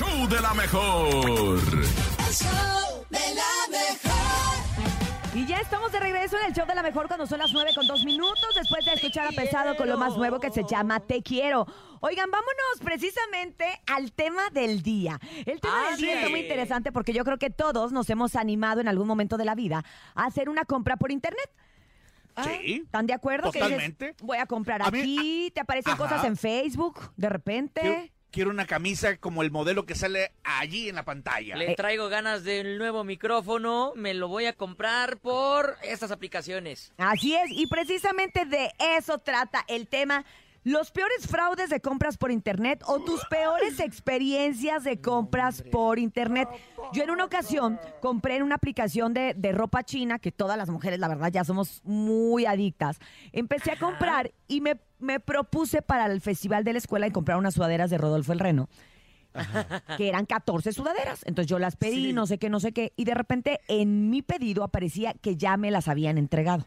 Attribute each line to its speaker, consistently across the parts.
Speaker 1: show de la mejor.
Speaker 2: El show de la mejor.
Speaker 3: Y ya estamos de regreso en el show de la mejor cuando son las 9 con 2 minutos después de escuchar a Pesado con lo más nuevo que se llama Te Quiero. Oigan, vámonos precisamente al tema del día. El tema
Speaker 4: Ah,
Speaker 3: del día
Speaker 4: sí.
Speaker 3: está muy interesante porque yo creo que todos nos hemos animado en algún momento de la vida a hacer una compra por internet.
Speaker 4: Sí.
Speaker 3: ¿Están de acuerdo? Que dices,
Speaker 4: Totalmente.
Speaker 3: voy a comprar
Speaker 4: A mí-
Speaker 3: aquí, te aparecen
Speaker 4: Ajá.
Speaker 3: cosas en Facebook de repente.
Speaker 4: Quiero, una camisa como el modelo que sale allí en la pantalla.
Speaker 5: Le traigo ganas del nuevo micrófono, me lo voy a comprar por estas aplicaciones.
Speaker 3: Así es, y precisamente de eso trata el tema. Los peores fraudes de compras por internet o tus peores experiencias de compras por internet. Yo en una ocasión compré en una aplicación de, de ropa china, que todas las mujeres, la verdad, ya somos muy adictas. Empecé a comprar y me, me propuse para el festival de la escuela y comprar unas sudaderas de Rodolfo el Reno que eran 14 sudaderas. Entonces yo las pedí, no sé qué, no sé qué, y de repente en mi pedido aparecía que ya me las habían entregado.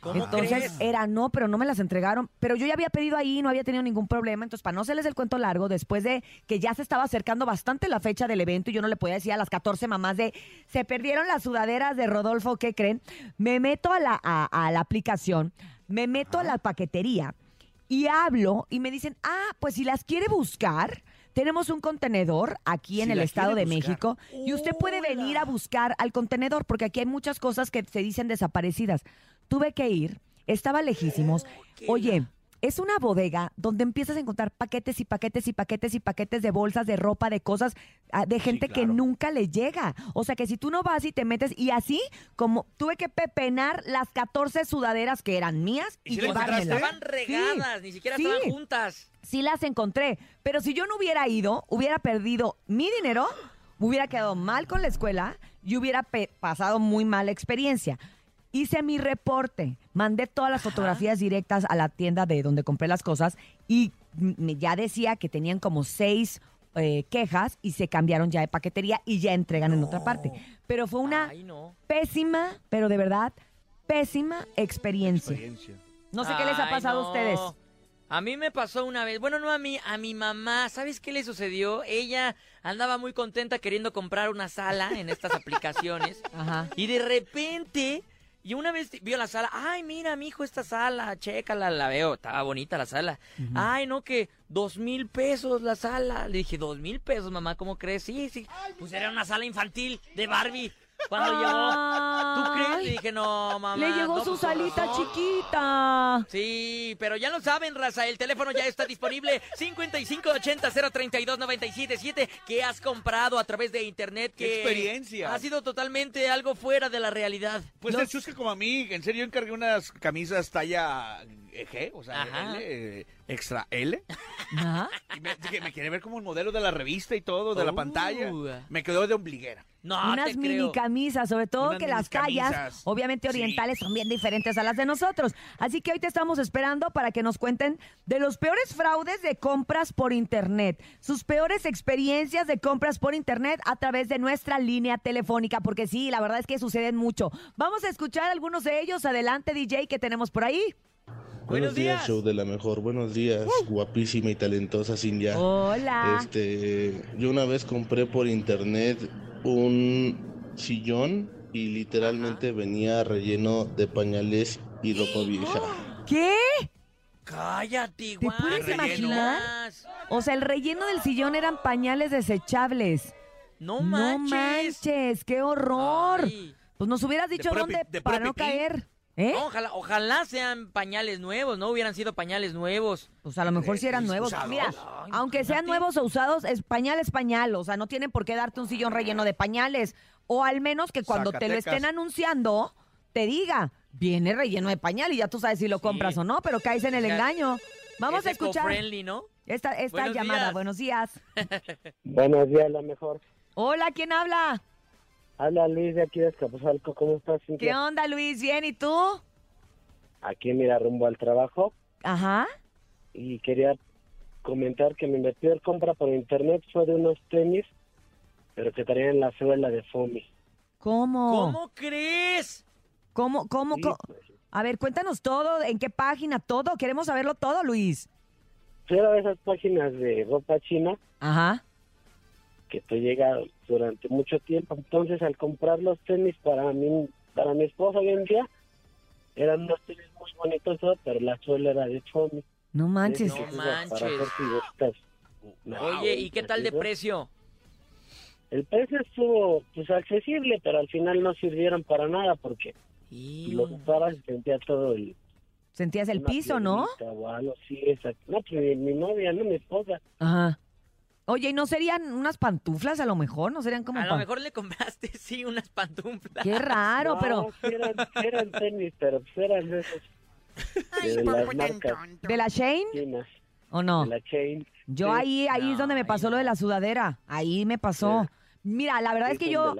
Speaker 5: ¿Cómo
Speaker 3: Entonces
Speaker 5: crees?
Speaker 3: era no, pero no me las entregaron. Pero yo ya había pedido ahí, no había tenido ningún problema. Entonces, para no hacerles el cuento largo, después de que ya se estaba acercando bastante la fecha del evento y yo no le podía decir a las 14 mamás de se perdieron las sudaderas de Rodolfo, ¿qué creen? Me meto a la, a, a la aplicación, me meto a la paquetería y hablo y me dicen, ah, pues si las quiere buscar. Tenemos un contenedor aquí en el Estado de
Speaker 4: buscar.
Speaker 3: México y usted puede venir a buscar al contenedor porque aquí hay muchas cosas que se dicen desaparecidas. Tuve que ir, estaba lejísimos. Oye, es una bodega donde empiezas a encontrar paquetes y paquetes y paquetes y paquetes de bolsas, de ropa, de cosas, ah, de gente que
Speaker 4: claro.
Speaker 3: nunca le llega. O sea que si tú no vas y te metes, y así como tuve que pepenar las 14 sudaderas que eran mías
Speaker 4: ¿Y
Speaker 3: y,
Speaker 4: si
Speaker 3: llevármelas.
Speaker 5: Estaban regadas, ni siquiera
Speaker 3: Sí.
Speaker 5: estaban juntas.
Speaker 3: Sí las encontré, pero si yo no hubiera ido, hubiera perdido mi dinero, hubiera quedado mal con la escuela y hubiera pasado muy mala experiencia. Hice mi reporte, mandé todas las fotografías directas a la tienda de donde compré las cosas y ya decía que tenían como seis eh, quejas y se cambiaron ya de paquetería y ya entregan en otra parte. Pero fue una
Speaker 5: Ay, no.
Speaker 3: pésima, pero de verdad, pésima experiencia.
Speaker 4: Experiencia.
Speaker 3: No sé qué les ha pasado a ustedes.
Speaker 5: A mí me pasó una vez, bueno, no a mí, a mi mamá. ¿Sabes qué le sucedió? Ella andaba muy contenta queriendo comprar una sala en estas aplicaciones.
Speaker 3: Ajá.
Speaker 5: Y de repente, y una vez vio la sala, ay, mira, mi hijo, esta sala, chécala, la veo, estaba bonita la sala. Ay, no, que dos mil pesos la sala. Le dije, dos mil pesos, mamá, ¿cómo crees? Sí, sí. Pues era una sala infantil de Barbie cuando llegó. ¿Tú crees? Le dije, no, mamá.
Speaker 3: Le llegó
Speaker 5: no,
Speaker 3: su
Speaker 5: pues,
Speaker 3: salita
Speaker 5: razón".
Speaker 3: chiquita.
Speaker 5: Sí, pero ya lo saben, raza, el teléfono ya está disponible 5580-032-977 que has comprado a través de internet que
Speaker 4: ¡Qué experiencia!
Speaker 5: ha sido totalmente algo fuera de la realidad.
Speaker 4: Pues
Speaker 3: Los-
Speaker 4: es chusca como a mí. En serio, yo encargué unas camisas talla G, o sea,
Speaker 5: Ajá.
Speaker 4: L, eh, extra L.
Speaker 3: Ajá.
Speaker 4: Y me, dije, me quiere ver como el modelo de la revista y todo, de la
Speaker 5: Uh.
Speaker 4: pantalla. Me quedó de ombliguera.
Speaker 5: No,
Speaker 3: Unas
Speaker 5: te
Speaker 3: mini
Speaker 5: creo.
Speaker 3: camisas, sobre todo
Speaker 4: Unas
Speaker 3: que las tallas, obviamente
Speaker 4: Sí.
Speaker 3: orientales, son bien diferentes a las de nosotros. Así que hoy te estamos esperando para que nos cuenten de los peores fraudes de compras por internet, sus peores experiencias de compras por internet a través de nuestra línea telefónica, porque sí, la verdad es que suceden mucho. Vamos a escuchar algunos de ellos. Adelante, DJ, que tenemos por ahí.
Speaker 5: Buenos
Speaker 6: Buenos días,
Speaker 5: días.
Speaker 6: show de la mejor. Buenos días, guapísima y talentosa Cintia.
Speaker 3: Hola.
Speaker 6: Este, yo una vez compré por internet un sillón y literalmente venía relleno de pañales y ropa vieja.
Speaker 3: ¿Qué?
Speaker 5: Cállate,
Speaker 3: ¿Te
Speaker 5: guay.
Speaker 3: puedes
Speaker 4: imaginar?
Speaker 3: O sea, el relleno del sillón eran pañales desechables.
Speaker 5: No
Speaker 3: No
Speaker 5: manches.
Speaker 3: manches, qué horror.
Speaker 5: Ay.
Speaker 3: Pues nos hubieras dicho dónde para no
Speaker 4: pipí.
Speaker 3: caer. ¿Eh?
Speaker 5: No, ojalá, ojalá sean pañales nuevos, no hubieran sido pañales nuevos.
Speaker 3: Pues a lo mejor si eran nuevos.
Speaker 4: usados.
Speaker 3: Mira,
Speaker 5: Ay,
Speaker 3: aunque sean
Speaker 5: imagínate.
Speaker 3: nuevos o usados, es pañal es pañal. O sea, no tienen por qué darte un sillón relleno de pañales. O al menos que cuando te lo estén anunciando, te diga, viene relleno de pañal y ya tú sabes si lo compras o no, pero caes en el
Speaker 5: Ya-
Speaker 3: engaño. Vamos
Speaker 5: Es
Speaker 3: a escuchar
Speaker 5: eco-friendly, ¿no?
Speaker 3: esta, esta
Speaker 5: Buenos
Speaker 3: llamada.
Speaker 5: días.
Speaker 3: Buenos días.
Speaker 7: Buenos días, la mejor.
Speaker 3: Hola, ¿quién habla?
Speaker 7: Habla Luis de aquí de Escapuzalco. ¿Cómo estás,
Speaker 3: ¿Qué onda, Luis? ¿Bien? ¿Y tú?
Speaker 7: Aquí, mira, rumbo al trabajo.
Speaker 3: Ajá.
Speaker 7: Y quería comentar que mi peor compra por internet fue de unos tenis, pero que traían la suela de Fomi.
Speaker 3: ¿Cómo?
Speaker 5: ¿Cómo crees?
Speaker 3: ¿Cómo? ¿Cómo?
Speaker 7: Sí,
Speaker 3: co-
Speaker 7: pues,
Speaker 3: A ver, cuéntanos todo, en qué página, todo. Queremos saberlo todo, Luis.
Speaker 7: fui a esas páginas de ropa china
Speaker 3: Ajá.
Speaker 7: Pues llega durante mucho tiempo. Entonces, al comprar los tenis para mi, para mi esposa hoy en día, eran unos tenis muy bonitos, pero la suela era de foamy.
Speaker 3: No manches.
Speaker 5: No manches.
Speaker 7: No,
Speaker 5: Oye, ¿y qué tal de precio?
Speaker 7: El precio estuvo pues accesible, pero al final no sirvieron para nada porque
Speaker 5: Y...
Speaker 7: lo usaba y sentía todo el...
Speaker 3: Sentías el piso, ¿no?
Speaker 7: algo exacto. No, pues mi, mi novia, no mi esposa.
Speaker 3: Ajá. Oye, ¿y no serían unas pantuflas a lo mejor? ¿No serían como
Speaker 5: A lo
Speaker 3: pan-
Speaker 5: mejor le compraste, sí, unas pantuflas.
Speaker 3: Qué raro,
Speaker 7: No,
Speaker 3: pero
Speaker 7: sí eran, sí eran tenis, pero pues eran de esos... de las marcas
Speaker 3: ¿de la Shane
Speaker 7: chinas,
Speaker 3: o no?
Speaker 7: de la chain.
Speaker 3: Yo
Speaker 7: Sí.
Speaker 3: ahí, ahí es donde me pasó lo de la sudadera. Ahí me pasó. Mira, la verdad es que yo,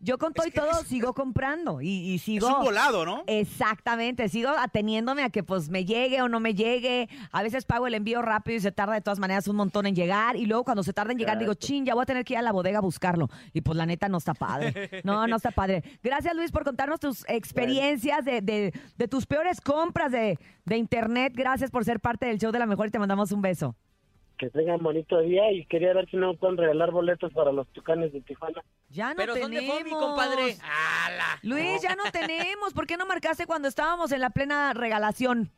Speaker 3: yo con todo y todo
Speaker 4: es-
Speaker 3: sigo comprando y, y
Speaker 4: Es
Speaker 3: sigo...
Speaker 4: un volado, ¿no?
Speaker 3: Exactamente, sigo ateniéndome a que pues me llegue o no me llegue. A veces pago el envío rápido y se tarda de todas maneras un montón en llegar. Y luego cuando se tarda en llegar digo, chin, ya voy a tener que ir a la bodega a buscarlo. Y pues la neta no está padre. No, no está padre. Gracias Luis por contarnos tus experiencias de, de- de tus peores compras de, de internet. Gracias por ser parte del show de la mejor y te mandamos un beso.
Speaker 7: Que tengan bonito día y quería ver si no pueden regalar boletos para los tucanes de Tijuana.
Speaker 3: Ya no
Speaker 5: Pero son de
Speaker 3: tenemos.
Speaker 5: Fomi, compadre. ¡Hala!
Speaker 3: Luis, ya no tenemos. ¿Por qué no marcaste cuando estábamos en la plena regalación?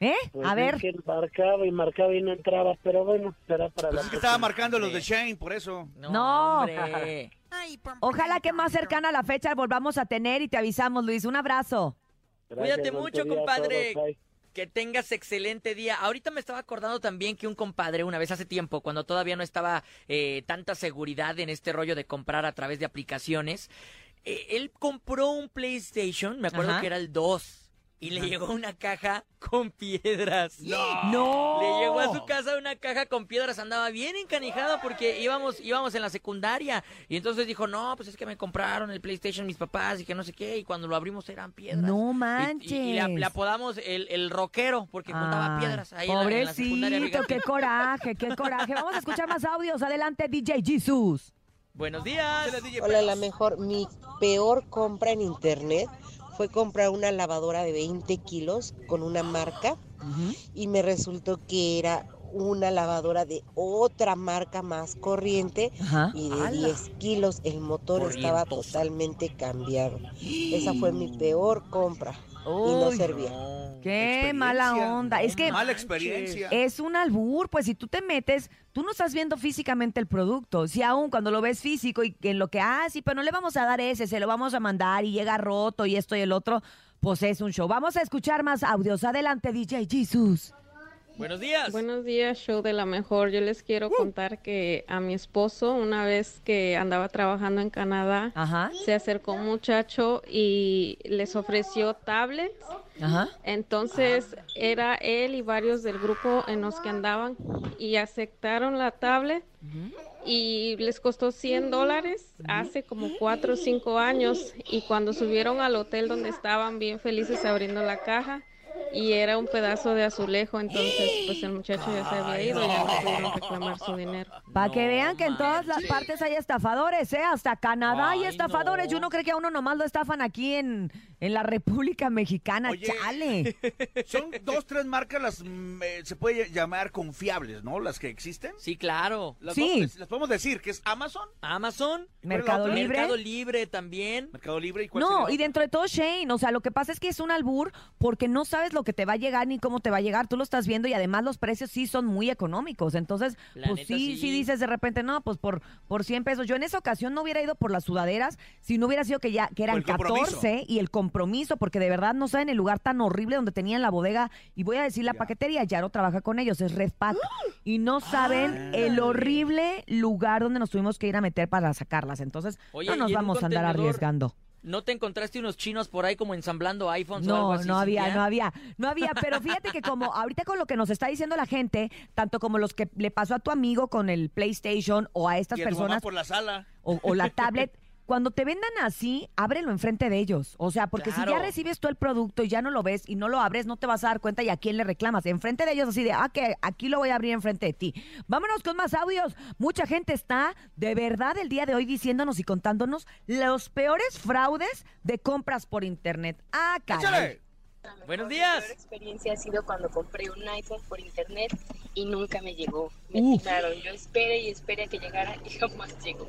Speaker 3: ¿Eh?
Speaker 7: Pues
Speaker 3: a
Speaker 7: es
Speaker 3: ver.
Speaker 7: que marcaba y marcaba y no entraba, pero bueno, será para la
Speaker 4: Pues es que estaba marcando los de Shane, por eso.
Speaker 5: No,
Speaker 3: No.
Speaker 5: hombre.
Speaker 3: Ojalá que más cercana a la fecha volvamos a tener y te avisamos, Luis. Un abrazo.
Speaker 7: Gracias,
Speaker 5: Cuídate mucho, compadre. Que tengas excelente día. Ahorita me estaba acordando también que un compadre, una vez hace tiempo, cuando todavía no estaba eh, tanta seguridad en este rollo de comprar a través de aplicaciones, eh, él compró un PlayStation, me acuerdo
Speaker 3: Ajá.
Speaker 5: que era el 2, y le llegó una caja con piedras.
Speaker 3: No.
Speaker 5: Le llegó a su casa una caja con piedras, andaba bien encanijado porque íbamos, íbamos en la secundaria. Y entonces dijo, no, pues es que me compraron el PlayStation mis papás y que no sé qué. Y cuando lo abrimos eran piedras.
Speaker 3: No manches.
Speaker 5: Y, y le, le apodamos el, el rockero porque juntaba
Speaker 3: Ay,
Speaker 5: piedras ahí en la, en la secundaria.
Speaker 3: Pobrecito, qué coraje, qué coraje. Vamos a escuchar más audios. Adelante, DJ Jesus.
Speaker 5: Buenos días.
Speaker 8: Hola, la mejor. Mi peor compra en internet fue comprar una lavadora de 20 kilos con una marca y me resultó que era una lavadora de otra marca más corriente
Speaker 3: Ajá.
Speaker 8: y de 10 kilos el motor estaba totalmente cambiado. Esa fue mi peor compra y no servía.
Speaker 3: Qué mala onda. Es que
Speaker 4: Mala experiencia.
Speaker 3: es un albur, pues si tú te metes, tú no estás viendo físicamente el producto. Si aún cuando lo ves físico y en lo que, ah, sí, pero no le vamos a dar ese, se lo vamos a mandar y llega roto y esto y el otro, pues es un show. Vamos a escuchar más audios. Adelante, DJ Jesus.
Speaker 5: Buenos días.
Speaker 9: Buenos días, show de la mejor. Yo les quiero contar que a mi esposo, una vez que andaba trabajando en Canadá,
Speaker 3: Ajá,
Speaker 9: se acercó un muchacho y les ofreció tablets.
Speaker 3: ajá.
Speaker 9: Entonces era él y varios del grupo en los que andaban y aceptaron la tablet y les costó 100 dólares hace como 4 o 5 años y cuando subieron al hotel donde estaban bien felices abriendo la caja y era un pedazo de azulejo, entonces pues el muchacho ya se había ido y ya no pudieron reclamar su dinero.
Speaker 3: Para que vean que en todas las partes hay estafadores, ¿eh? Hasta Canadá hay
Speaker 5: Ay,
Speaker 3: estafadores.
Speaker 5: no.
Speaker 3: Yo no creo que a uno nomás lo estafan aquí en, en la República Mexicana.
Speaker 4: Oye.
Speaker 3: Chale.
Speaker 4: Son dos, tres marcas las mm, eh, se puede llamar confiables, ¿no? Las que existen.
Speaker 5: Sí, claro.
Speaker 4: Las,
Speaker 3: Sí.
Speaker 4: dos, las podemos decir que es Amazon,
Speaker 5: Amazon.
Speaker 3: Mercado? Libre.
Speaker 5: Mercado Libre también.
Speaker 4: Mercado Libre y cuál
Speaker 3: No,
Speaker 4: sería
Speaker 3: y dentro de todo Shane, o sea, lo que pasa es que es un albur porque no sabes lo que te va a llegar ni cómo te va a llegar, tú lo estás viendo y además los precios sí son muy económicos, entonces,
Speaker 5: La
Speaker 3: pues
Speaker 5: neta,
Speaker 3: sí, sí,
Speaker 5: sí.
Speaker 3: dices de repente, no, pues por, por 100 pesos, yo en esa ocasión no hubiera ido por las sudaderas si no hubiera sido que ya, que eran
Speaker 4: el compromiso.
Speaker 3: 14 y el compromiso, porque de verdad no saben el lugar tan horrible donde tenían la bodega, y voy a decir la
Speaker 4: Ya.
Speaker 3: paquetería, Yaro trabaja con ellos, es Red Pack, y no saben el horrible lugar donde nos tuvimos que ir a meter para sacarlas, entonces
Speaker 5: Oye,
Speaker 3: no
Speaker 5: ¿y
Speaker 3: nos vamos a andar arriesgando.
Speaker 5: ¿No te encontraste unos chinos por ahí como ensamblando iPhones o algo
Speaker 3: No,
Speaker 5: así?
Speaker 3: no había, no había, no había, pero fíjate que como ahorita con lo que nos está diciendo la gente, tanto como los que le pasó a tu amigo con el PlayStation o a estas
Speaker 4: Y a tu mamá
Speaker 3: personas
Speaker 4: por la sala.
Speaker 3: o, o la tablet, cuando te vendan así, ábrelo enfrente de ellos. O sea, porque si ya recibes tú el producto y ya no lo ves y no lo abres, no te vas a dar cuenta y a quién le reclamas. Enfrente de ellos así de, ah, que aquí lo voy a abrir enfrente de ti. Vámonos con más audios. Mucha gente está de verdad el día de hoy diciéndonos y contándonos los peores fraudes de compras por internet. Ah, caray.
Speaker 4: Échale.
Speaker 5: Buenos
Speaker 10: Mi
Speaker 5: días.
Speaker 10: peor experiencia ha sido cuando compré un iPhone por internet y nunca me llegó. Me
Speaker 3: Uf.
Speaker 10: timaron. Yo esperé y esperé a que llegara y jamás llegó.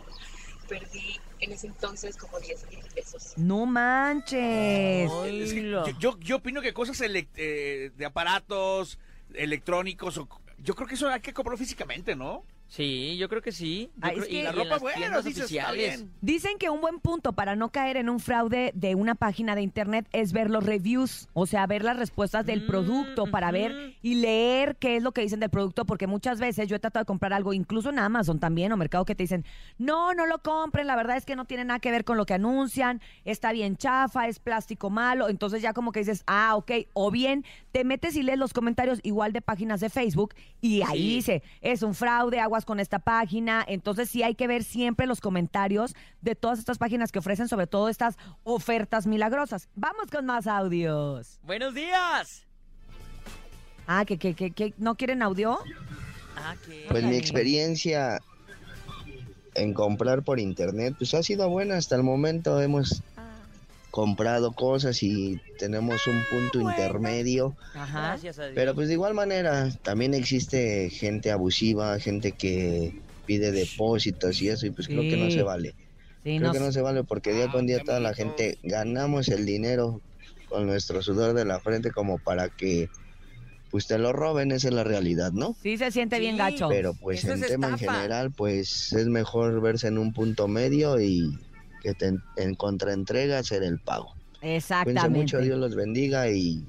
Speaker 10: Perdí en ese entonces como 10 mil pesos.
Speaker 3: No manches.
Speaker 4: Es que yo, yo, yo opino que cosas eh, de aparatos electrónicos, o, yo creo que eso hay que comprarlo físicamente, ¿no?
Speaker 5: Sí, yo creo que sí. Yo
Speaker 3: Ah,
Speaker 5: creo-
Speaker 3: es que
Speaker 5: y,
Speaker 3: la
Speaker 5: en
Speaker 4: ropa
Speaker 5: las
Speaker 4: buena, dices, está
Speaker 5: oficiales.
Speaker 4: bien.
Speaker 3: Dicen que un buen punto para no caer en un fraude de una página de internet es ver los reviews, o sea, ver las respuestas del
Speaker 5: Mm,
Speaker 3: producto para ver y leer qué es lo que dicen del producto, porque muchas veces yo he tratado de comprar algo, incluso en Amazon también o Mercado que te dicen, no, no lo compren, la verdad es que no tiene nada que ver con lo que anuncian, está bien chafa, es plástico malo, entonces ya como que dices, ah, ok, o bien te metes y lees los comentarios igual de páginas de Facebook y ahí
Speaker 5: Sí.
Speaker 3: dice, es un fraude, aguas con esta página. Entonces sí hay que ver siempre los comentarios de todas estas páginas que ofrecen sobre todo estas ofertas milagrosas. Vamos con más audios.
Speaker 5: Buenos días.
Speaker 3: Ah, que, que, que, que no quieren audio.
Speaker 5: Ah, ¿qué?
Speaker 11: Pues mi experiencia en comprar por internet pues ha sido buena hasta el momento hemos comprado cosas y tenemos un punto intermedio.
Speaker 3: Ajá.
Speaker 5: Gracias a Dios.
Speaker 11: pero pues de igual manera también existe gente abusiva gente que pide depósitos y eso y pues creo que no se vale.
Speaker 3: Sí,
Speaker 11: creo
Speaker 3: no
Speaker 11: que no se vale porque día con día toda la gente ganamos el dinero con nuestro sudor de la frente como para que pues te lo roben esa es la realidad no
Speaker 3: sí se siente bien gacho.
Speaker 11: pero pues
Speaker 5: Eso
Speaker 11: en
Speaker 5: es
Speaker 11: tema en general, pues es mejor verse en un punto medio y que te en, en contraentrega hacer el pago. Cuídense
Speaker 3: Exactamente.
Speaker 11: mucho, Dios los bendiga y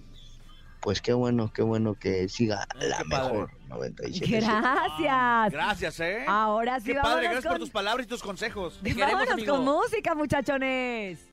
Speaker 11: pues qué bueno, qué bueno que siga la
Speaker 4: qué padre.
Speaker 11: mejor 97.
Speaker 3: Gracias.
Speaker 4: Gracias, ¿eh?
Speaker 3: Ahora sí,
Speaker 4: Qué padre, gracias por
Speaker 3: con-
Speaker 4: tus palabras y tus consejos.
Speaker 5: Te queremos,
Speaker 3: Vámonos
Speaker 5: amigo.
Speaker 3: con música, muchachones.